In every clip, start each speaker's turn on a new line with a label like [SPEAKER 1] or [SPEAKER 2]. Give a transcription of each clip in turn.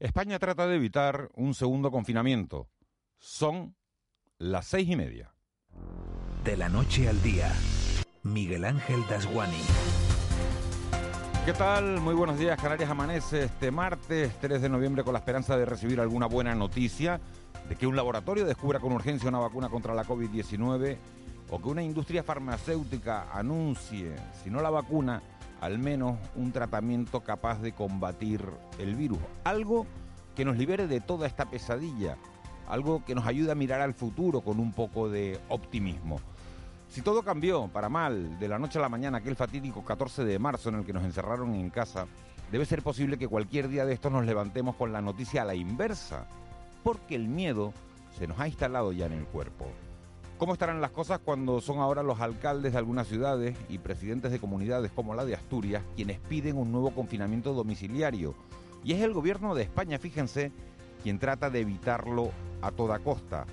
[SPEAKER 1] España trata de evitar un segundo confinamiento. Son las seis y media.
[SPEAKER 2] De la noche al día, Miguel Ángel Dasguani.
[SPEAKER 1] ¿Qué tal? Muy buenos días. Canarias amanece este martes 3 de noviembre con la esperanza de recibir alguna buena noticia de que un laboratorio descubra con urgencia una vacuna contra la COVID-19 o que una industria farmacéutica anuncie, si no la vacuna, al menos un tratamiento capaz de combatir el virus. Algo que nos libere de toda esta pesadilla, algo que nos ayude a mirar al futuro con un poco de optimismo. Si todo cambió para mal de la noche a la mañana, aquel fatídico 14 de marzo en el que nos encerraron en casa, debe ser posible que cualquier día de estos nos levantemos con la noticia a la inversa, porque el miedo se nos ha instalado ya en el cuerpo. ¿Cómo estarán las cosas cuando son ahora los alcaldes de algunas ciudades y presidentes de comunidades como la de Asturias quienes piden un nuevo confinamiento domiciliario? Y es el gobierno de España, fíjense, quien trata de evitarlo a toda costa.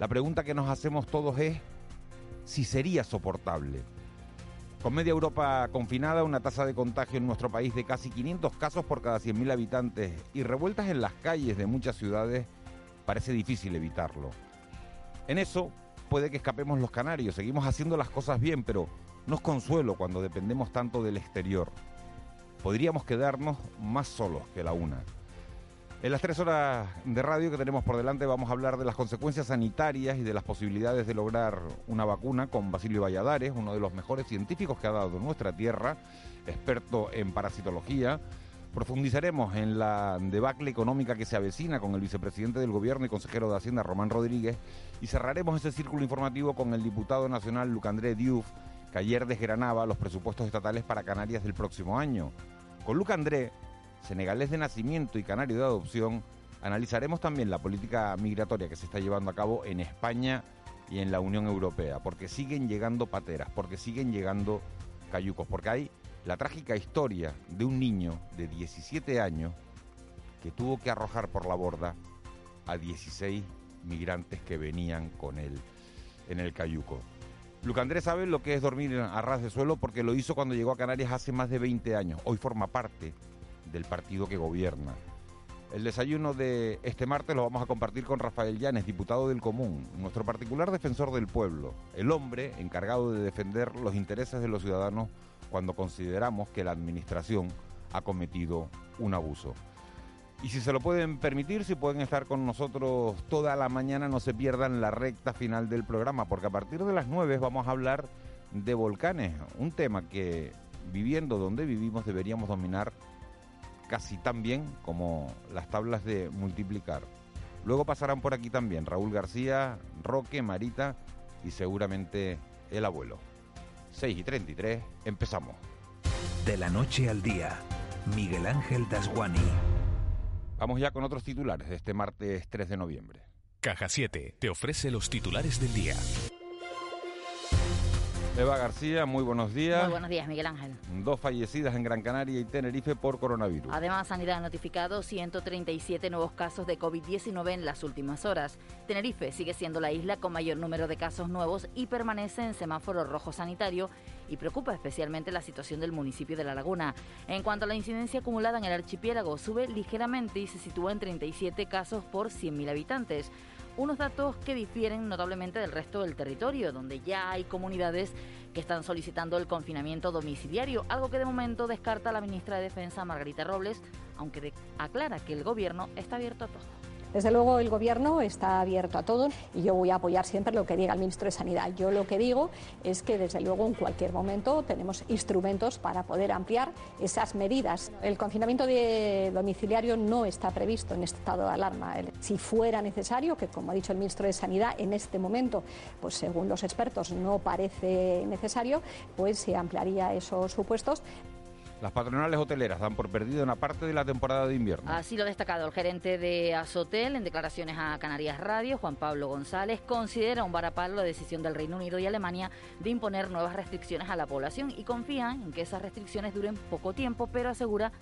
[SPEAKER 1] La pregunta que nos hacemos todos es si sería soportable. Con media Europa confinada, una tasa de contagio en nuestro país de casi 500 casos por cada 100.000 habitantes y revueltas en las calles de muchas ciudades, parece difícil evitarlo. En eso, puede que escapemos los canarios, seguimos haciendo las cosas bien, pero no es consuelo cuando dependemos tanto del exterior. Podríamos quedarnos más solos que la una. En las tres horas de radio que tenemos por delante vamos a hablar de las consecuencias sanitarias y de las posibilidades de lograr una vacuna con Basilio Valladares, uno de los mejores científicos que ha dado nuestra tierra, experto en parasitología. Profundizaremos en la debacle económica que se avecina con el vicepresidente del Gobierno y consejero de Hacienda, Román Rodríguez, y cerraremos ese círculo informativo con el diputado nacional Lucandré Diouf, que ayer desgranaba los presupuestos estatales para Canarias del próximo año. Con Luc André, senegalés de nacimiento y canario de adopción, analizaremos también la política migratoria que se está llevando a cabo en España y en la Unión Europea, porque siguen llegando pateras, porque siguen llegando cayucos, porque hay la trágica historia de un niño de 17 años que tuvo que arrojar por la borda a 16 migrantes que venían con él en el cayuco. Luc Andrés sabe lo que es dormir a ras de suelo porque lo hizo cuando llegó a Canarias hace más de 20 años. Hoy forma parte del partido que gobierna. El desayuno de este martes lo vamos a compartir con Rafael Llanes, diputado del Común, nuestro particular defensor del pueblo, el hombre encargado de defender los intereses de los ciudadanos cuando consideramos que la Administración ha cometido un abuso. Y si se lo pueden permitir, si pueden estar con nosotros toda la mañana, no se pierdan la recta final del programa, porque a partir de las 9 vamos a hablar de volcanes, un tema que viviendo donde vivimos deberíamos dominar casi tan bien como las tablas de multiplicar. Luego pasarán por aquí también Raúl García, Roque, Marita y seguramente el abuelo. 6 y 33, empezamos.
[SPEAKER 2] De la noche al día, Miguel Ángel Dasguani.
[SPEAKER 1] Vamos ya con otros titulares de este martes 3 de noviembre.
[SPEAKER 3] Caja 7 te ofrece los titulares del día.
[SPEAKER 1] Eva García, muy buenos días.
[SPEAKER 4] Muy buenos días, Miguel Ángel.
[SPEAKER 1] Dos fallecidas en Gran Canaria y Tenerife por coronavirus.
[SPEAKER 4] Además, Sanidad ha notificado 137 nuevos casos de COVID-19 en las últimas horas. Tenerife sigue siendo la isla con mayor número de casos nuevos y permanece en semáforo rojo sanitario y preocupa especialmente la situación del municipio de La Laguna. En cuanto a la incidencia acumulada en el archipiélago, sube ligeramente y se sitúa en 37 casos por 100.000 habitantes unos datos que difieren notablemente del resto del territorio, donde ya hay comunidades que están solicitando el confinamiento domiciliario, algo que de momento descarta la ministra de Defensa Margarita Robles, aunque aclara que el gobierno está abierto a todo.
[SPEAKER 5] Desde luego el Gobierno está abierto a todo y yo voy a apoyar siempre lo que diga el ministro de Sanidad. Yo lo que digo es que desde luego en cualquier momento tenemos instrumentos para poder ampliar esas medidas. El confinamiento de domiciliario no está previsto en este estado de alarma. Si fuera necesario, que como ha dicho el ministro de Sanidad, en este momento, pues según los expertos no parece necesario, pues se ampliaría esos supuestos.
[SPEAKER 1] Las patronales hoteleras dan por perdida una parte de la temporada de invierno.
[SPEAKER 4] Así lo ha destacado el gerente de Azotel en declaraciones a Canarias Radio, Juan Pablo González, considera un varapalo la decisión del Reino Unido y Alemania de imponer nuevas restricciones a la población y confía en que esas restricciones duren poco tiempo, pero asegura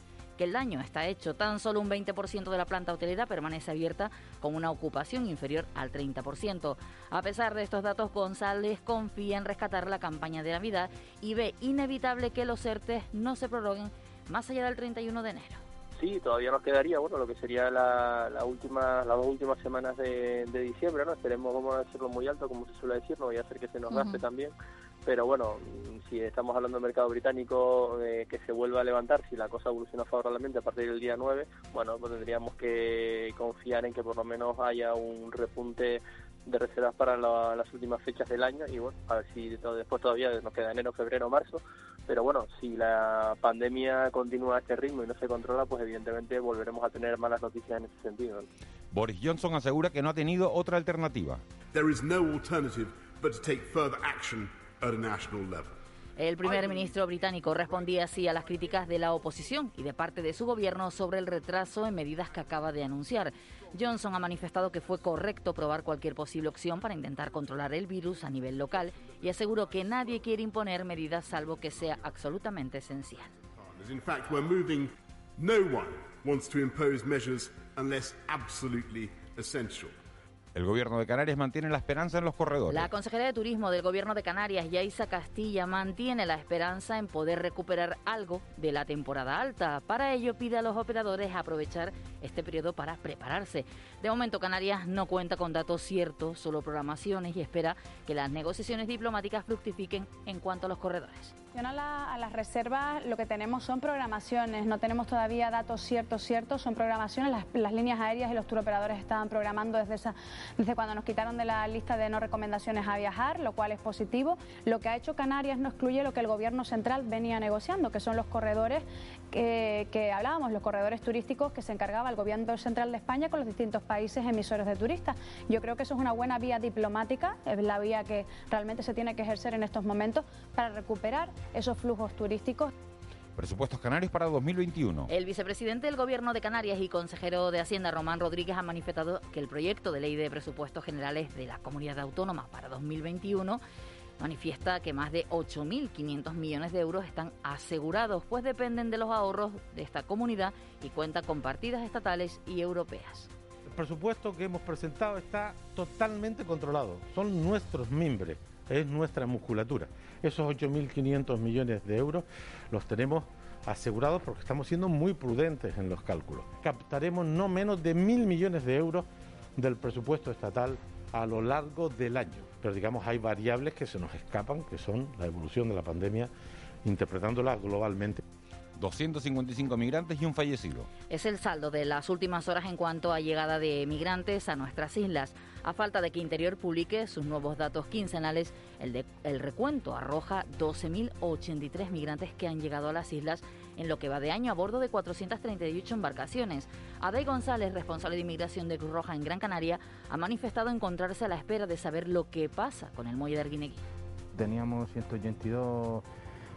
[SPEAKER 4] que el daño está hecho. Tan solo un 20% de la planta hotelera permanece abierta con una ocupación inferior al 30%. A pesar de estos datos, González confía en rescatar la campaña de Navidad y ve inevitable que los ERTE no se prorroguen más allá del 31 de enero.
[SPEAKER 6] Sí, todavía nos quedaría, bueno, lo que sería la, última, las dos últimas semanas de, diciembre, ¿no? Esperemos, vamos a hacerlo muy alto, como se suele decir, no voy a hacer que se nos gaste también, pero bueno, si estamos hablando del mercado británico eh, que se vuelva a levantar, si la cosa evoluciona favorablemente a partir del día 9, bueno, pues tendríamos que confiar en que por lo menos haya un repunte de reservas para las últimas fechas del año y bueno, a ver si después todavía nos queda enero, febrero, marzo, pero bueno, si la pandemia continúa a este ritmo y no se controla, pues evidentemente volveremos a tener malas noticias en ese sentido.
[SPEAKER 1] Boris Johnson asegura que no ha tenido otra alternativa.
[SPEAKER 7] There is no alternative but to take further action
[SPEAKER 4] el primer ministro británico respondía así a las críticas de la oposición y de parte de su gobierno sobre el retraso en medidas que acaba de anunciar. Johnson ha manifestado que fue correcto probar cualquier posible opción para intentar controlar el virus a nivel local y aseguró que nadie quiere imponer medidas salvo que sea absolutamente esencial.
[SPEAKER 7] no one wants to impose measures unless absolutely essential.
[SPEAKER 1] El gobierno de Canarias mantiene la esperanza en los corredores.
[SPEAKER 4] La consejera de Turismo del gobierno de Canarias, Yaisa Castilla, mantiene la esperanza en poder recuperar algo de la temporada alta. Para ello pide a los operadores aprovechar este periodo para prepararse. De momento Canarias no cuenta con datos ciertos, solo programaciones y espera que las negociaciones diplomáticas fructifiquen en cuanto a los corredores.
[SPEAKER 8] A, las reservas lo que tenemos son programaciones, no tenemos todavía datos ciertos, ciertos, son programaciones. Las, líneas aéreas y los turoperadores estaban programando desde, esa, desde cuando nos quitaron de la lista de no recomendaciones a viajar, lo cual es positivo. Lo que ha hecho Canarias no excluye lo que el gobierno central venía negociando, que son los corredores que, que hablábamos, los corredores turísticos que se encargaba el gobierno central de España con los distintos países emisores de turistas. Yo creo que eso es una buena vía diplomática, es la vía que realmente se tiene que ejercer en estos momentos para recuperar esos flujos turísticos.
[SPEAKER 1] Presupuestos canarios para 2021.
[SPEAKER 4] El vicepresidente del Gobierno de Canarias y consejero de Hacienda, Román Rodríguez, ha manifestado que el proyecto de ley de presupuestos generales de la comunidad autónoma para 2021 manifiesta que más de 8.500 millones de euros están asegurados, pues dependen de los ahorros de esta comunidad y cuenta con partidas estatales y europeas.
[SPEAKER 9] El presupuesto que hemos presentado está totalmente controlado, son nuestros mimbres es nuestra musculatura. Esos 8.500 millones de euros los tenemos asegurados porque estamos siendo muy prudentes en los cálculos. Captaremos no menos de mil millones de euros del presupuesto estatal a lo largo del año. Pero digamos, hay variables que se nos escapan, que son la evolución de la pandemia, interpretándola globalmente.
[SPEAKER 1] 255 migrantes y un fallecido.
[SPEAKER 4] Es el saldo de las últimas horas en cuanto a llegada de migrantes a nuestras islas. A falta de que Interior publique sus nuevos datos quincenales, el, recuento arroja 12.083 migrantes que han llegado a las islas en lo que va de año a bordo de 438 embarcaciones. Adey González, responsable de inmigración de Cruz Roja en Gran Canaria, ha manifestado encontrarse a la espera de saber lo que pasa con el muelle de Arguineguín.
[SPEAKER 10] Teníamos 182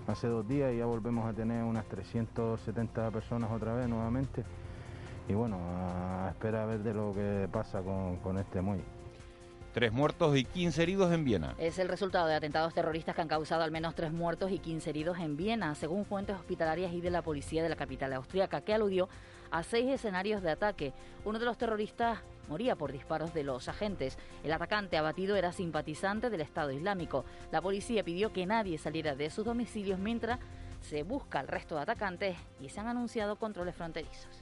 [SPEAKER 10] hace dos días y ya volvemos a tener unas 370 personas otra vez nuevamente. Y bueno, a esperar a ver de lo que pasa con este muelle.
[SPEAKER 1] Tres muertos y 15 heridos en Viena.
[SPEAKER 4] Es el resultado de atentados terroristas que han causado al menos tres muertos y 15 heridos en Viena, según fuentes hospitalarias y de la policía de la capital austríaca, que aludió a seis escenarios de ataque. Uno de los terroristas moría por disparos de los agentes. El atacante abatido era simpatizante del Estado Islámico. La policía pidió que nadie saliera de sus domicilios mientras se busca al resto de atacantes y se han anunciado controles fronterizos.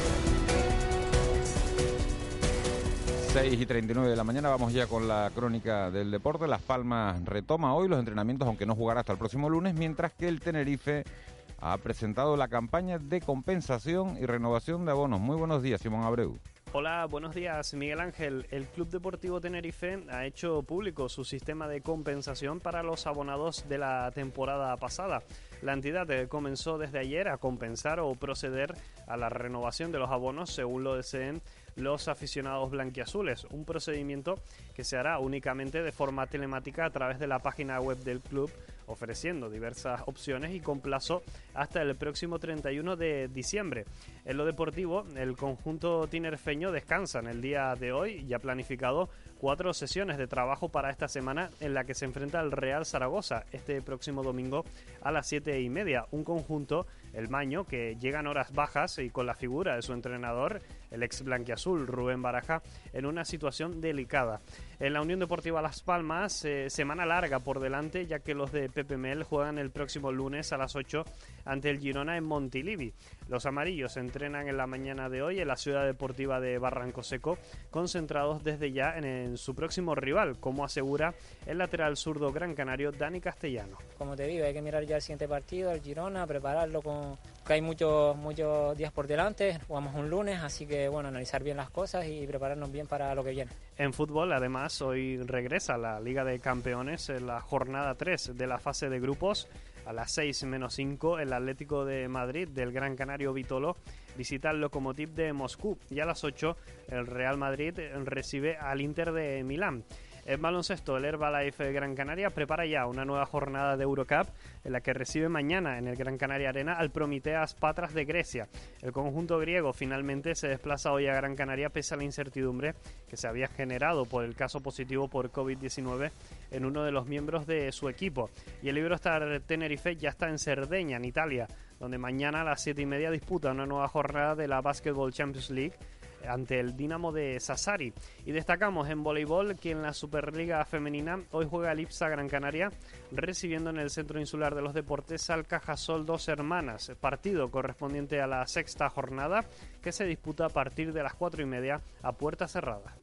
[SPEAKER 1] 6 y 39 de la mañana vamos ya con la crónica del deporte. Las Palmas retoma hoy los entrenamientos, aunque no jugará hasta el próximo lunes, mientras que el Tenerife ha presentado la campaña de compensación y renovación de abonos. Muy buenos días, Simón Abreu.
[SPEAKER 11] Hola, buenos días, Miguel Ángel. El Club Deportivo Tenerife ha hecho público su sistema de compensación para los abonados de la temporada pasada. La entidad eh, comenzó desde ayer a compensar o proceder a la renovación de los abonos según lo deseen los aficionados blanquiazules, un procedimiento que se hará únicamente de forma telemática a través de la página web del club ofreciendo diversas opciones y con plazo hasta el próximo 31 de diciembre. En lo deportivo, el conjunto tinerfeño descansa en el día de hoy, ya planificado cuatro sesiones de trabajo para esta semana en la que se enfrenta el Real Zaragoza este próximo domingo a las 7 y media. Un conjunto, el Maño, que llega en horas bajas y con la figura de su entrenador, el ex blanquiazul Rubén Baraja, en una situación delicada. En la Unión Deportiva Las Palmas, eh, semana larga por delante, ya que los de Pepe Mel juegan el próximo lunes a las 8 ante el Girona en Montilivi. Los amarillos entrenan en la mañana de hoy en la ciudad deportiva de Barranco Seco, concentrados desde ya en, su próximo rival, como asegura el lateral zurdo gran canario Dani Castellano.
[SPEAKER 12] Como te digo, hay que mirar ya el siguiente partido, el Girona, prepararlo con que hay muchos muchos días por delante, jugamos un lunes, así que bueno, analizar bien las cosas y prepararnos bien para lo que viene.
[SPEAKER 11] En fútbol, además, hoy regresa la Liga de Campeones en la jornada 3 de la fase de grupos a las 6 menos 5, el Atlético de Madrid del Gran Canario Vitolo visita el Lokomotiv de Moscú y a las 8 el Real Madrid recibe al Inter de Milán. En baloncesto, el Herbalife Gran Canaria prepara ya una nueva jornada de Eurocup en la que recibe mañana en el Gran Canaria Arena al Prometeas Patras de Grecia. El conjunto griego finalmente se desplaza hoy a Gran Canaria pese a la incertidumbre que se había generado por el caso positivo por COVID-19 en uno de los miembros de su equipo. Y el Eurostar Tenerife ya está en Cerdeña, en Italia, donde mañana a las 7 y media disputa una nueva jornada de la Basketball Champions League ante el Dinamo de Sassari. Y destacamos en voleibol que en la Superliga Femenina hoy juega el IPSA Gran Canaria recibiendo en el Centro Insular de los Deportes al Cajasol Dos Hermanas, partido correspondiente a la sexta jornada que se disputa a partir de las cuatro y media a puerta cerrada.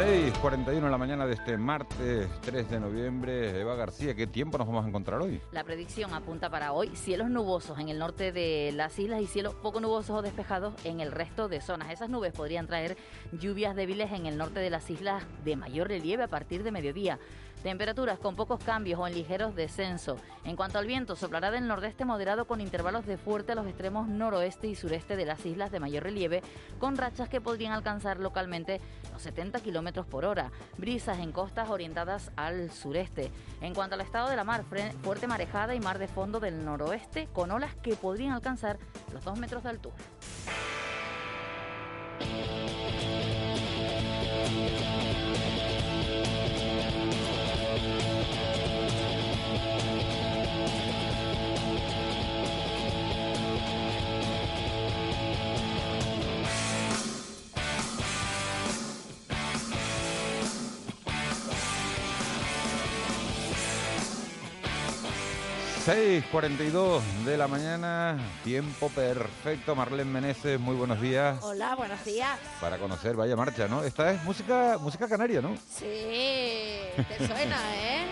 [SPEAKER 1] 6.41 en la mañana de este martes 3 de noviembre. Eva García, ¿qué tiempo nos vamos a encontrar hoy?
[SPEAKER 4] La predicción apunta para hoy cielos nubosos en el norte de las islas y cielos poco nubosos o despejados en el resto de zonas. Esas nubes podrían traer lluvias débiles en el norte de las islas de mayor relieve a partir de mediodía. Temperaturas con pocos cambios o en ligeros descenso. En cuanto al viento, soplará del nordeste moderado con intervalos de fuerte a los extremos noroeste y sureste de las islas de mayor relieve, con rachas que podrían alcanzar localmente los 70 kilómetros por hora. Brisas en costas orientadas al sureste. En cuanto al estado de la mar, fuerte marejada y mar de fondo del noroeste, con olas que podrían alcanzar los 2 metros de altura.
[SPEAKER 1] 6.42 de la mañana, tiempo perfecto. Marlene Meneses, muy buenos días.
[SPEAKER 13] Hola, buenos días.
[SPEAKER 1] Para conocer, vaya marcha, ¿no? Esta es música música canaria, ¿no?
[SPEAKER 13] Sí, te suena, ¿eh?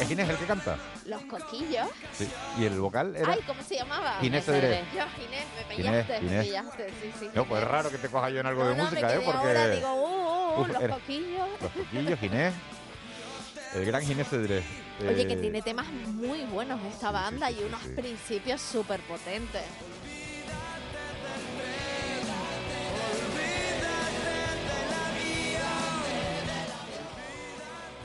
[SPEAKER 1] ¿Es Ginés el que canta?
[SPEAKER 13] Los coquillos.
[SPEAKER 1] Sí. ¿Y el vocal era?
[SPEAKER 13] Ay, ¿cómo se llamaba?
[SPEAKER 1] Ginés Cedré.
[SPEAKER 13] Yo, Ginés, me pillaste, me pillaste, sí, sí.
[SPEAKER 1] No, pues es raro que te coja yo en algo de
[SPEAKER 13] no,
[SPEAKER 1] música,
[SPEAKER 13] me
[SPEAKER 1] ¿eh?
[SPEAKER 13] quedé
[SPEAKER 1] Porque...
[SPEAKER 13] Ahora digo, uh, uh, uh los coquillos.
[SPEAKER 1] Los coquillos, Ginés. El gran Ginés Cedré.
[SPEAKER 13] Oye, que tiene temas muy buenos esta banda y unos principios súper potentes.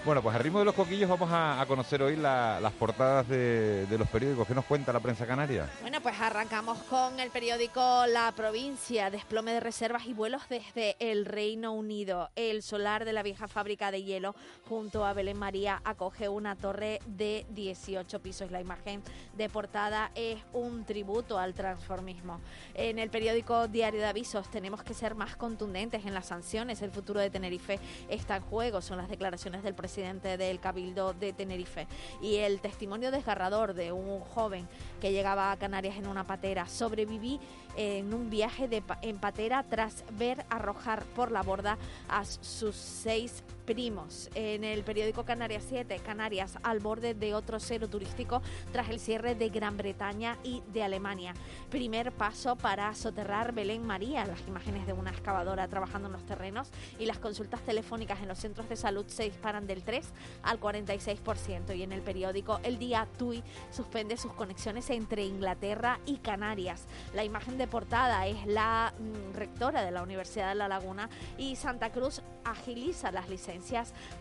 [SPEAKER 1] Bueno, pues al ritmo de los coquillos vamos a, conocer hoy las portadas de, los periódicos. ¿Qué nos cuenta la prensa canaria?
[SPEAKER 13] Bueno, pues arrancamos con el periódico La Provincia, desplome de reservas y vuelos desde el Reino Unido. El solar de la vieja fábrica de hielo junto a Belén María acoge una torre de 18 pisos. La imagen de portada es un tributo al transformismo. En el periódico Diario de Avisos tenemos que ser más contundentes en las sanciones. El futuro de Tenerife está en juego, son las declaraciones del presidente presidente del Cabildo de Tenerife. Y el testimonio desgarrador de un joven que llegaba a Canarias en una patera. Sobreviví en un viaje de, en patera tras ver arrojar por la borda a sus seis primos. En el periódico Canarias 7, Canarias al borde de otro cero turístico tras el cierre de Gran Bretaña y de Alemania. Primer paso para soterrar Belén María, las imágenes de una excavadora trabajando en los terrenos y las consultas telefónicas en los centros de salud se disparan del 3 al 46% y en el periódico El Día TUI suspende sus conexiones entre Inglaterra y Canarias. La imagen de portada es la mm, rectora de la Universidad de La Laguna y Santa Cruz agiliza las licencias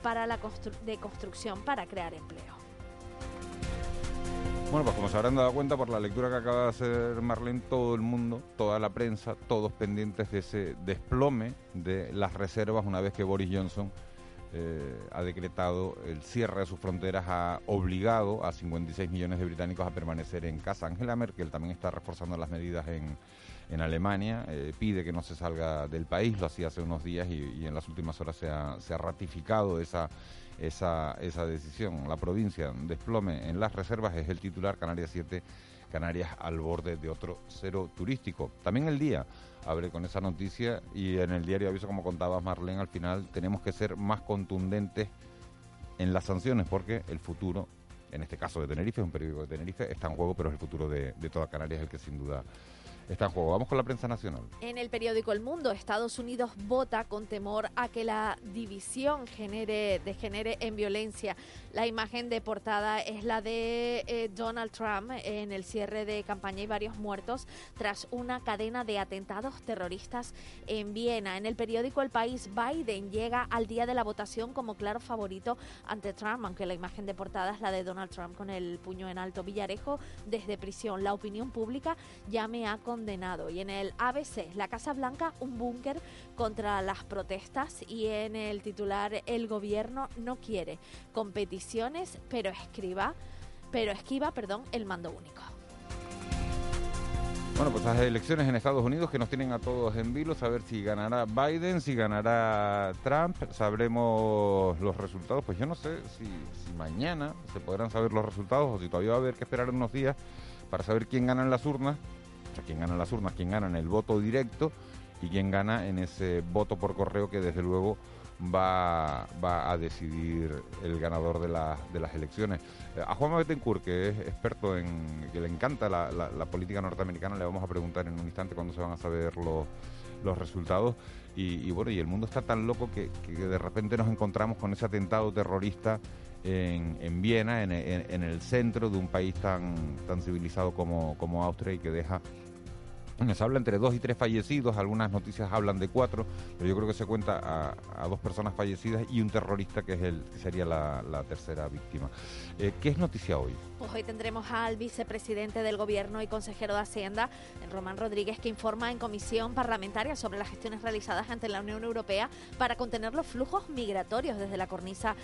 [SPEAKER 13] para la de construcción para crear empleo.
[SPEAKER 1] Bueno, pues como se habrán dado cuenta por la lectura que acaba de hacer Marlene, todo el mundo, toda la prensa, todos pendientes de ese desplome de las reservas una vez que Boris Johnson eh, ha decretado el cierre de sus fronteras, ha obligado a 56 millones de británicos a permanecer en casa. Angela Merkel también está reforzando las medidas en, en Alemania, eh, pide que no se salga del país, lo hacía hace unos días y, en las últimas horas se ha, ratificado esa esa, esa decisión. La provincia desplome en las reservas es el titular Canarias 7, Canarias al borde de otro cero turístico. También el día abre con esa noticia y en el diario aviso, como contabas Marlene, al final tenemos que ser más contundentes en las sanciones porque el futuro, en este caso de Tenerife, es un periódico de Tenerife, está en juego, pero es el futuro de, de toda Canarias el que sin duda está en juego. Vamos con la prensa nacional.
[SPEAKER 13] En el periódico El Mundo, Estados Unidos vota con temor a que la división genere, degenere en violencia. La imagen de portada es la de eh, Donald Trump en el cierre de campaña y varios muertos tras una cadena de atentados terroristas en Viena. En el periódico El País, Biden llega al día de la votación como claro favorito ante Trump, aunque la imagen de portada es la de Donald Trump con el puño en alto. Villarejo desde prisión. La opinión pública ya me ha condenado. Y en el ABC, la Casa Blanca, un búnker contra las protestas. Y en el titular, el gobierno no quiere competiciones, pero escriba, pero esquiva, perdón, el mando único.
[SPEAKER 1] Bueno, pues las elecciones en Estados Unidos que nos tienen a todos en vilo, saber si ganará Biden, si ganará Trump, sabremos los resultados. Pues yo no sé si, si mañana se podrán saber los resultados o si todavía va a haber que esperar unos días para saber quién gana en las urnas quién gana las urnas, quién gana en el voto directo y quién gana en ese voto por correo que desde luego va, a decidir el ganador de, las elecciones. Eh, a Juan Betancourt, que es experto en, que le encanta la, política norteamericana, le vamos a preguntar en un instante cuándo se van a saber los, resultados. Y, bueno, y el mundo está tan loco que, de repente nos encontramos con ese atentado terrorista en, en Viena, en, en, el centro de un país tan, civilizado como Austria y que deja se habla entre dos y tres fallecidos, algunas noticias hablan de cuatro, pero yo creo que se cuenta a, dos personas fallecidas y un terrorista que es el que sería la, tercera víctima. Eh, ¿Qué es noticia hoy?
[SPEAKER 13] Pues hoy tendremos al vicepresidente del Gobierno y consejero de Hacienda, Román Rodríguez, que informa en comisión parlamentaria sobre las gestiones realizadas ante la Unión Europea para contener los flujos migratorios desde la cornisa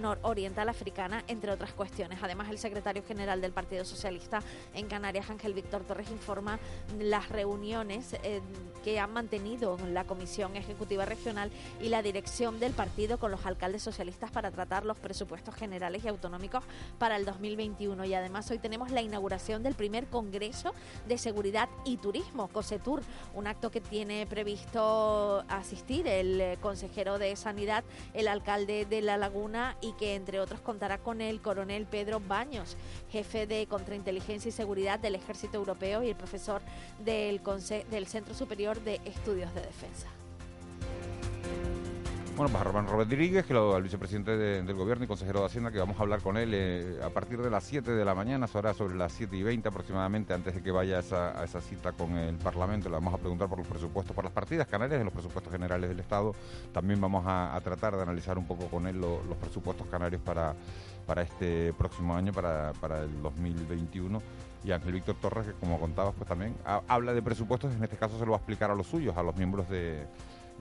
[SPEAKER 13] nororiental africana, entre otras cuestiones. Además, el secretario general del Partido Socialista en Canarias, Ángel Víctor Torres, informa las reuniones eh, que han mantenido la Comisión Ejecutiva Regional y la dirección del partido con los alcaldes socialistas para tratar los presupuestos generales y autonómicos para el 2021. Y además hoy tenemos la inauguración del primer Congreso de Seguridad y Turismo, COSETUR, un acto que tiene previsto asistir el eh, consejero de Sanidad, el alcalde de La Laguna y que entre otros contará con el coronel Pedro Baños, jefe de Contrainteligencia y Seguridad del Ejército Europeo y el profesor del Centro Superior de Estudios de Defensa.
[SPEAKER 1] Bueno, pues Román Rodríguez, que lo, el vicepresidente del gobierno y consejero de Hacienda, que vamos a hablar con él eh, a partir de las 7 de la mañana, será sobre las 7 y 20 aproximadamente, antes de que vaya a esa, a esa, cita con el Parlamento. Le vamos a preguntar por los presupuestos, por las partidas canarias de los presupuestos generales del Estado. También vamos a, tratar de analizar un poco con él los presupuestos canarios para, para este próximo año, para, para el 2021 y Ángel Víctor Torres, que como contabas, pues también habla de presupuestos, en este caso se lo va a explicar a los suyos, a los miembros de,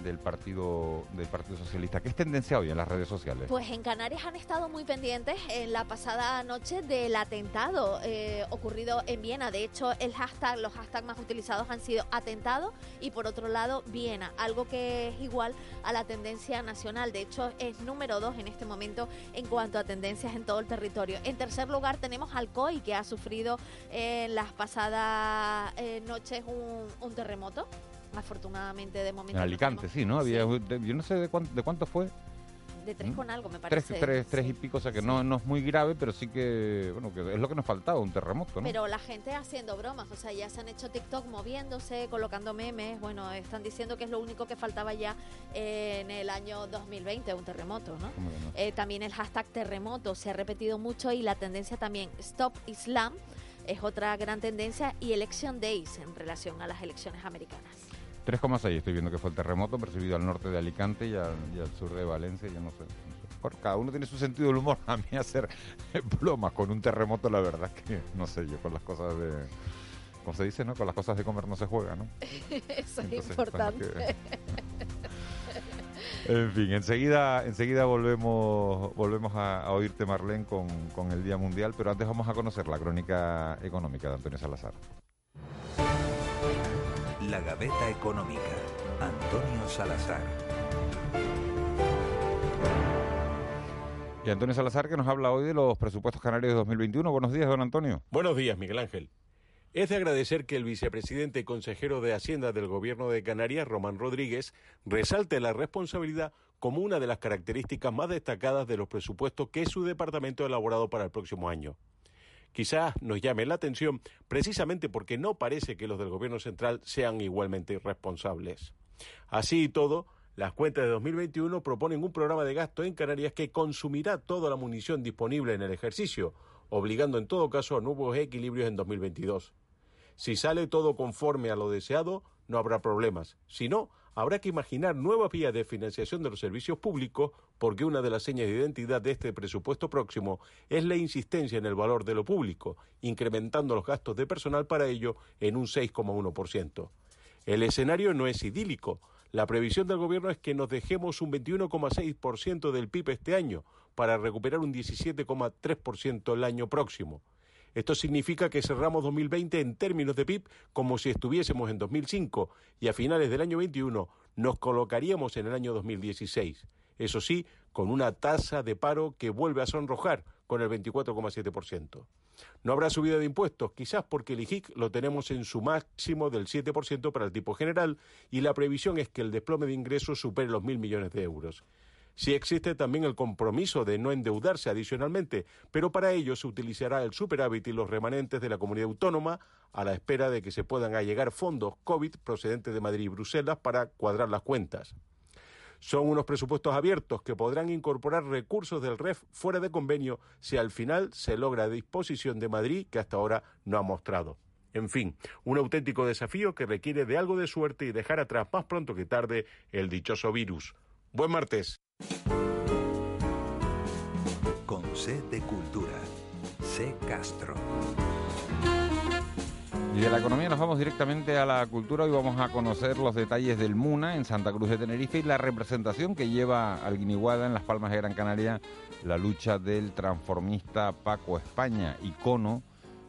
[SPEAKER 1] del Partido del Partido Socialista. ¿Qué es tendencia hoy en las redes sociales?
[SPEAKER 13] Pues en Canarias han estado muy pendientes en la pasada noche del atentado eh, ocurrido en Viena. De hecho, el hashtag, los hashtags más utilizados han sido atentado y por otro lado Viena, algo que es igual a la tendencia nacional. De hecho, es número dos en este momento en cuanto a tendencias en todo el territorio. En tercer lugar tenemos Alcoy, que ha sufrido en las pasadas eh, noches un afortunadamente de momento.
[SPEAKER 1] En Alicante, sí, ¿no? Había, Yo no sé de cuánto, de cuánto fue.
[SPEAKER 13] De tres
[SPEAKER 1] ¿Mm?
[SPEAKER 13] con algo, me
[SPEAKER 1] Tres,
[SPEAKER 13] parece.
[SPEAKER 1] tres, tres y pico, o sea que no, no es muy grave, pero sí que, bueno, que es lo que nos faltaba, un terremoto, ¿no?
[SPEAKER 13] Pero la gente haciendo bromas, o sea, ya se han hecho TikTok moviéndose, colocando memes, bueno, están diciendo que es lo único que faltaba ya en el año 2020, un terremoto, ¿no?
[SPEAKER 1] ¿Cómo que no?
[SPEAKER 13] Eh, también el hashtag terremoto se ha repetido mucho y la tendencia también Stop Islam es otra gran tendencia y Election Days en relación a las elecciones americanas.
[SPEAKER 1] 3,6 estoy viendo que fue el terremoto percibido al norte de Alicante y al, y al sur de Valencia, yo no sé. Por- cada uno tiene su sentido del humor. A mí hacer bromas con un terremoto, la verdad es que no sé yo, con las cosas de... Como se dice, ¿no? Con las cosas de comer no se juega, ¿no?
[SPEAKER 13] Eso es importante.
[SPEAKER 1] En fin, enseguida, enseguida volvemos, volvemos a, a oírte, Marlene, con, con el Día Mundial, pero antes vamos a conocer la crónica económica de Antonio Salazar.
[SPEAKER 2] La Gaveta Económica. Antonio Salazar.
[SPEAKER 1] Y Antonio Salazar, que nos habla hoy de los presupuestos canarios de 2021. Buenos días, don Antonio.
[SPEAKER 14] Buenos días, Miguel Ángel. Es de agradecer que el vicepresidente y consejero de Hacienda del Gobierno de Canarias, Román Rodríguez, resalte la responsabilidad como una de las características más destacadas de los presupuestos que su departamento ha elaborado para el próximo año. Quizás nos llame la atención precisamente porque no parece que los del Gobierno central sean igualmente irresponsables. Así y todo, las cuentas de 2021 proponen un programa de gasto en Canarias que consumirá toda la munición disponible en el ejercicio, obligando en todo caso a nuevos equilibrios en 2022. Si sale todo conforme a lo deseado, no habrá problemas. Si no, habrá que imaginar nuevas vías de financiación de los servicios públicos, porque una de las señas de identidad de este presupuesto próximo es la insistencia en el valor de lo público, incrementando los gastos de personal para ello en un 6,1%. El escenario no es idílico. La previsión del Gobierno es que nos dejemos un 21,6% del PIB este año, para recuperar un 17,3% el año próximo. Esto significa que cerramos 2020 en términos de PIB como si estuviésemos en 2005 y a finales del año 21 nos colocaríamos en el año 2016. Eso sí, con una tasa de paro que vuelve a sonrojar con el 24,7%. No habrá subida de impuestos, quizás porque el IGIC lo tenemos en su máximo del 7% para el tipo general y la previsión es que el desplome de ingresos supere los mil millones de euros. Sí existe también el compromiso de no endeudarse adicionalmente, pero para ello se utilizará el superávit y los remanentes de la comunidad autónoma a la espera de que se puedan allegar fondos COVID procedentes de Madrid y Bruselas para cuadrar las cuentas. Son unos presupuestos abiertos que podrán incorporar recursos del REF fuera de convenio si al final se logra disposición de Madrid que hasta ahora no ha mostrado. En fin, un auténtico desafío que requiere de algo de suerte y dejar atrás más pronto que tarde el dichoso virus. Buen martes.
[SPEAKER 2] Con C de Cultura. C Castro.
[SPEAKER 1] Y de la economía nos vamos directamente a la cultura. Hoy vamos a conocer los detalles del MUNA en Santa Cruz de Tenerife y la representación que lleva al Guiniguada en Las Palmas de Gran Canaria la lucha del transformista Paco España, icono,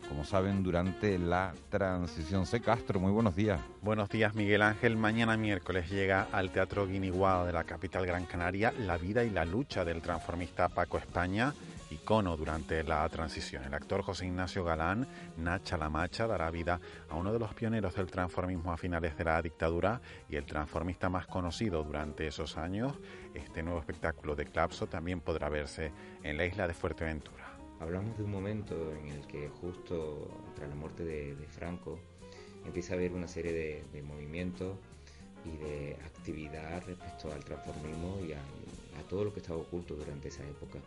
[SPEAKER 1] como saben, durante la transición. C. Castro, muy buenos días.
[SPEAKER 15] Buenos días, Miguel Ángel. Mañana miércoles llega al Teatro Guiniguada de la capital Gran Canaria la vida y la lucha del transformista Paco España, icono durante la transición. El actor José Ignacio Galán, Nacha la Macha, dará vida a uno de los pioneros del transformismo a finales de la dictadura y el transformista más conocido durante esos años. Este nuevo espectáculo de Clapso también podrá verse en la isla de Fuerteventura.
[SPEAKER 16] Hablamos de un momento en el que justo tras la muerte de, Franco empieza a haber una serie de, de movimientos y de actividad respecto al transformismo y a, a todo lo que estaba oculto durante esa época.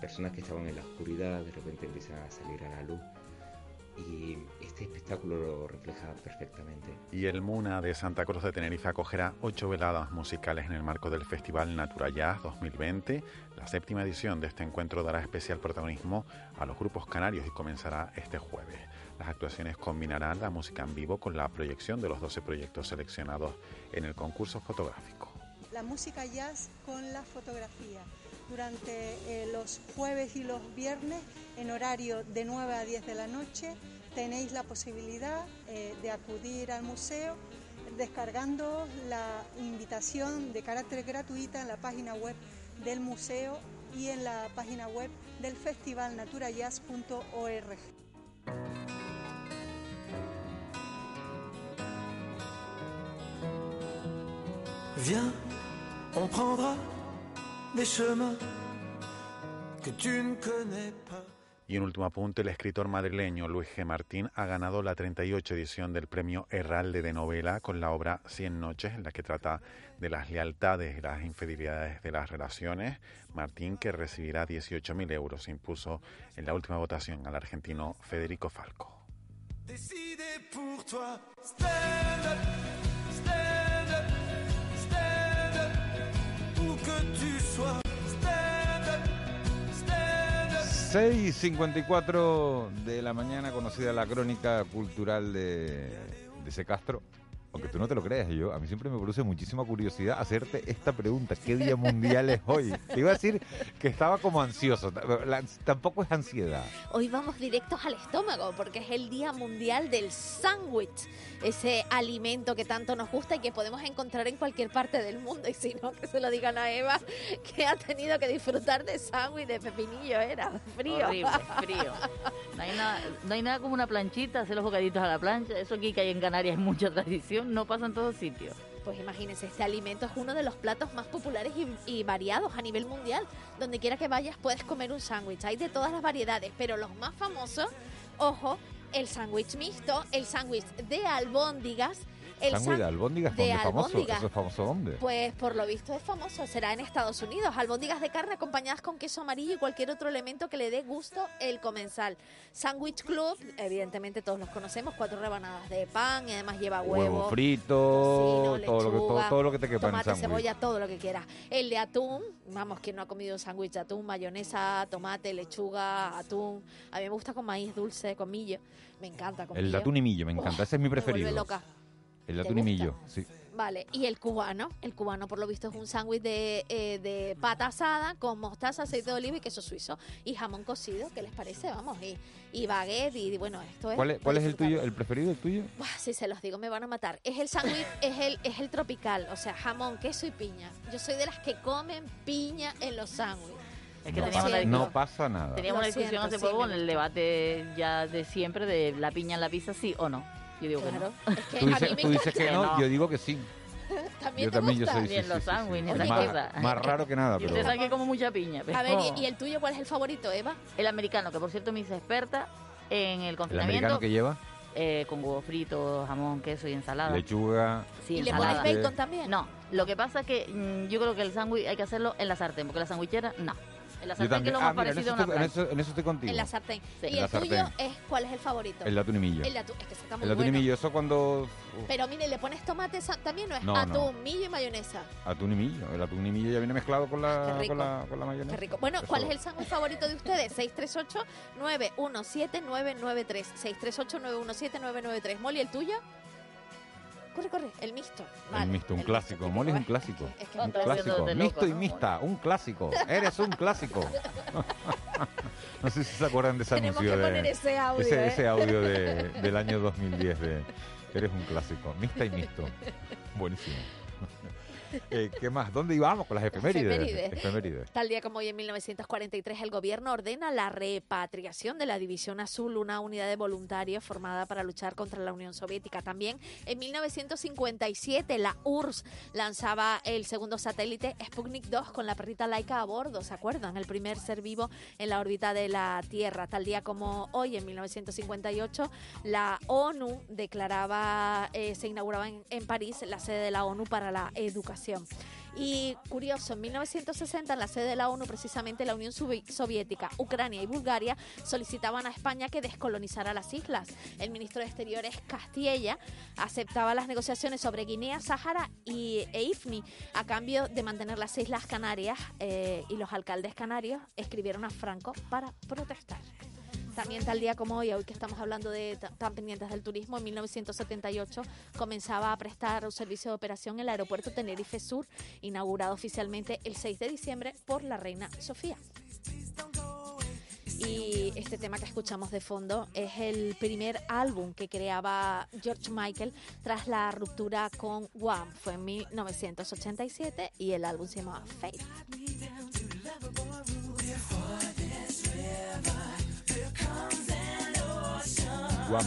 [SPEAKER 16] Personas que estaban en la oscuridad de repente empiezan a salir a la luz y este espectáculo lo refleja perfectamente.
[SPEAKER 15] Y el MUNA de Santa Cruz de Tenerife acogerá ocho veladas musicales en el marco del Festival Natura Jazz 2020. La séptima edición de este encuentro dará especial protagonismo a los grupos canarios y comenzará este jueves. Las actuaciones combinarán la música en vivo con la proyección de los 12 proyectos seleccionados en el concurso fotográfico.
[SPEAKER 17] La música jazz con la fotografía durante eh, los jueves y los viernes en horario de 9 a 10 de la noche. Tenéis la posibilidad eh, de acudir al museo descargando la invitación de carácter gratuita en la página web del museo y en la página web del festival naturajazz.org.
[SPEAKER 18] Viens, on prendra des chemins que tu ne connais pas.
[SPEAKER 15] Y un último apunte, el escritor madrileño Luis G. Martín ha ganado la 38 edición del premio Herralde de novela con la obra Cien noches, en la que trata de las lealtades y las infidelidades de las relaciones. Martín, que recibirá 18.000 euros, impuso en la última votación al argentino Federico Falco.
[SPEAKER 18] Décidé pour toi,
[SPEAKER 1] 6.54 de la mañana, conocida la crónica cultural de, de ese Castro. Aunque tú no te lo creas, yo a mí siempre me produce muchísima curiosidad hacerte esta pregunta. ¿Qué día mundial es hoy? Te iba a decir que estaba como ansioso. La- tampoco es ansiedad.
[SPEAKER 13] Hoy vamos directos al estómago porque es el Día Mundial del Sándwich, ese alimento que tanto nos gusta y que podemos encontrar en cualquier parte del mundo. Y si no, que se lo digan a Eva, que ha tenido que disfrutar de sándwich de pepinillo, era frío.
[SPEAKER 4] Horrible, frío. No hay, nada, no hay nada como una planchita, hacer los bocaditos a la plancha. Eso aquí que hay en Canarias es mucha tradición, no pasa en todos sitios.
[SPEAKER 13] Pues imagínense, este alimento es uno de los platos más populares y, y variados a nivel mundial. Donde quiera que vayas puedes comer un sándwich. Hay de todas las variedades, pero los más famosos, ojo, el sándwich mixto, el sándwich de albóndigas, el
[SPEAKER 1] Sándwich de albóndigas,
[SPEAKER 13] de
[SPEAKER 1] ¿dónde es famoso?
[SPEAKER 13] albóndigas.
[SPEAKER 1] ¿Eso es famoso dónde?
[SPEAKER 13] Pues por lo visto es famoso, será en Estados Unidos. Albóndigas de carne acompañadas con queso amarillo y cualquier otro elemento que le dé gusto el comensal. Sandwich Club, evidentemente todos los conocemos, cuatro rebanadas de pan y además lleva huevo,
[SPEAKER 1] Huevo frito,
[SPEAKER 13] tocino,
[SPEAKER 1] todo, lo que, todo, todo lo que te quepa
[SPEAKER 13] tomate, cebolla, todo lo que quieras. El de atún, vamos, quien no ha comido un sándwich de atún, mayonesa, tomate, lechuga, atún. A mí me gusta con maíz dulce, con millo. Me encanta con
[SPEAKER 1] El de atún y millo, me encanta. Ese es mi
[SPEAKER 13] me vuelve
[SPEAKER 1] preferido.
[SPEAKER 13] loca.
[SPEAKER 1] El de
[SPEAKER 13] ¿Te
[SPEAKER 1] atún y millo, sí.
[SPEAKER 13] Vale, y el cubano, el cubano por lo visto es un sándwich de, eh, de pata asada con mostaza, aceite de oliva y queso suizo y jamón cocido, ¿qué les parece? Vamos, y, y baguette y bueno, esto es...
[SPEAKER 1] ¿Cuál es, cuál es el tuyo, el preferido, el tuyo?
[SPEAKER 13] Buah, si se los digo me van a matar. Es el sándwich, es el, es el tropical, o sea, jamón, queso y piña. Yo soy de las que comen piña en los sándwiches.
[SPEAKER 4] Es que
[SPEAKER 1] no,
[SPEAKER 4] teníamos
[SPEAKER 1] pasa,
[SPEAKER 4] la-
[SPEAKER 1] no pasa nada.
[SPEAKER 4] Teníamos una discusión
[SPEAKER 13] siento,
[SPEAKER 4] hace poco en el debate ya de siempre de la piña en la pizza, sí o no. Yo digo
[SPEAKER 13] Claro,
[SPEAKER 4] que no.
[SPEAKER 13] es que
[SPEAKER 1] Tú
[SPEAKER 13] a
[SPEAKER 1] dices,
[SPEAKER 13] mí me
[SPEAKER 1] tú dices que no, yo digo que sí.
[SPEAKER 13] ¿También
[SPEAKER 1] yo
[SPEAKER 13] te
[SPEAKER 1] también,
[SPEAKER 13] gusta?
[SPEAKER 1] yo soy sí,
[SPEAKER 4] los
[SPEAKER 1] sí,
[SPEAKER 4] sándwiches,
[SPEAKER 1] más, raro que nada,
[SPEAKER 4] Y
[SPEAKER 1] pero
[SPEAKER 4] usted sabe que como mucha piña. Pero
[SPEAKER 13] A ver, ¿y, y el tuyo cuál es el favorito, Eva?
[SPEAKER 4] El americano, que por cierto me hice experta en el
[SPEAKER 1] el
[SPEAKER 4] confinamiento.
[SPEAKER 1] americano que lleva
[SPEAKER 4] eh, con huevo frito, jamón, queso y ensalada.
[SPEAKER 1] lechuga,
[SPEAKER 4] Sí,
[SPEAKER 13] ¿Y le pones bacon también?
[SPEAKER 4] No, lo que pasa es que mm, yo creo que el sándwich hay que hacerlo en la sartén, porque la sandwichera no. En la sartén que es lo
[SPEAKER 1] Ah,
[SPEAKER 4] más
[SPEAKER 1] mira, en
[SPEAKER 4] parecido
[SPEAKER 1] eso,
[SPEAKER 4] a una
[SPEAKER 1] estoy, en, eso, en eso estoy contigo.
[SPEAKER 13] En la sartén.
[SPEAKER 4] Sí.
[SPEAKER 13] ¿Y
[SPEAKER 1] En la
[SPEAKER 13] el tuyo
[SPEAKER 1] sartén.
[SPEAKER 13] es cuál es el favorito?
[SPEAKER 1] El de atún y millo.
[SPEAKER 13] El atún, es que ese está muy
[SPEAKER 1] El atún y
[SPEAKER 13] bueno.
[SPEAKER 1] millo, eso cuando...
[SPEAKER 13] Pero mire, ¿le pones tomate sa- también o es
[SPEAKER 1] No,
[SPEAKER 13] atún,
[SPEAKER 1] no.
[SPEAKER 13] millo y mayonesa?
[SPEAKER 1] Atún y millo. El atún y millo ya viene mezclado con la,
[SPEAKER 13] rico.
[SPEAKER 1] con la, con la mayonesa.
[SPEAKER 13] Qué rico. Bueno,
[SPEAKER 1] Eso-
[SPEAKER 13] ¿cuál es el sándwich favorito de ustedes? 638-917-993. 638-917-993. Molly, ¿el tuyo? Corre, corre, el mixto. Vale,
[SPEAKER 1] el mixto, un
[SPEAKER 13] el
[SPEAKER 1] clásico.
[SPEAKER 13] mixto,
[SPEAKER 1] Molly es un clásico.
[SPEAKER 13] Es que
[SPEAKER 1] Un clásico. Mixto y mixta, un clásico. Eres un clásico. no sé si se acuerdan de ese
[SPEAKER 13] Tenemos
[SPEAKER 1] anuncio
[SPEAKER 13] que
[SPEAKER 1] de
[SPEAKER 13] poner ese audio,
[SPEAKER 1] ese,
[SPEAKER 13] ¿eh?
[SPEAKER 1] ese audio de- del año 2010 de Eres un clásico. Mixta y mixto. Buenísimo. Eh, ¿Qué más? ¿Dónde íbamos con las efemérides?
[SPEAKER 13] efemérides.
[SPEAKER 1] Efemérides.
[SPEAKER 13] Tal día como hoy en 1943 el gobierno ordena la repatriación de la División Azul, una unidad de voluntarios formada para luchar contra la Unión Soviética. También en 1957 la URSS lanzaba el segundo satélite Sputnik 2 con la perrita laica a bordo, ¿se acuerdan? El primer ser vivo en la órbita de la Tierra. Tal día como hoy en 1958 la ONU declaraba, eh, se inauguraba en, en París la sede de la ONU para la educación. Y curioso, en 1960 en la sede de la ONU, precisamente la Unión Sovi- Soviética, Ucrania y Bulgaria solicitaban a España que descolonizara las islas. El ministro de Exteriores Castilla aceptaba las negociaciones sobre Guinea, Sáhara y, e IFNI a cambio de mantener las Islas Canarias eh, y los alcaldes canarios escribieron a Franco para protestar. También tal día como hoy, hoy que estamos hablando de ta- tan pendientes del turismo, en 1978 comenzaba a prestar un servicio de operación el aeropuerto Tenerife Sur, inaugurado oficialmente el 6 de diciembre por la reina Sofía. Y este tema que escuchamos de fondo es el primer álbum que creaba George Michael tras la ruptura con Wham. Fue en 1987 y el álbum se llamaba Faith.
[SPEAKER 1] Guam.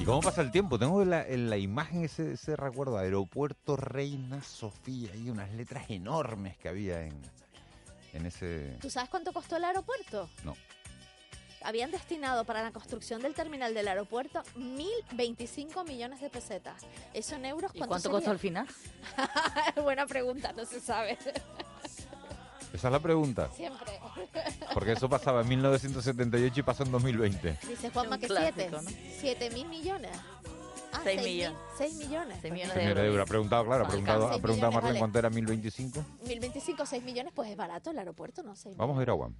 [SPEAKER 1] ¿Y cómo pasa el tiempo? Tengo en la, en la imagen ese, ese recuerdo, Aeropuerto Reina Sofía, y unas letras enormes que había en, en ese...
[SPEAKER 13] ¿Tú sabes cuánto costó el aeropuerto?
[SPEAKER 1] No.
[SPEAKER 13] Habían destinado para la construcción del terminal del aeropuerto 1.025 millones de pesetas. ¿Eso en euros
[SPEAKER 4] ¿Y cuánto costó al final?
[SPEAKER 13] Buena pregunta, no se sabe.
[SPEAKER 1] Esa es la pregunta.
[SPEAKER 13] Siempre.
[SPEAKER 1] Porque eso pasaba en 1978 y pasó en 2020.
[SPEAKER 13] Dice Juanma que
[SPEAKER 4] clásico,
[SPEAKER 13] siete.
[SPEAKER 4] ¿no?
[SPEAKER 13] ¿Siete mil millones? Ah,
[SPEAKER 4] Seis
[SPEAKER 13] seis mil-
[SPEAKER 4] millones.
[SPEAKER 13] Seis millones.
[SPEAKER 4] Seis millones
[SPEAKER 1] Señora de euros. Ha preguntado, claro, ha preguntado,
[SPEAKER 13] seis
[SPEAKER 1] ha preguntado
[SPEAKER 13] millones,
[SPEAKER 1] Marlene
[SPEAKER 13] vale.
[SPEAKER 1] cuánto era 1025.
[SPEAKER 13] 1025, 6 millones, pues es barato el aeropuerto, ¿no? Seis
[SPEAKER 1] Vamos a ir a Guam.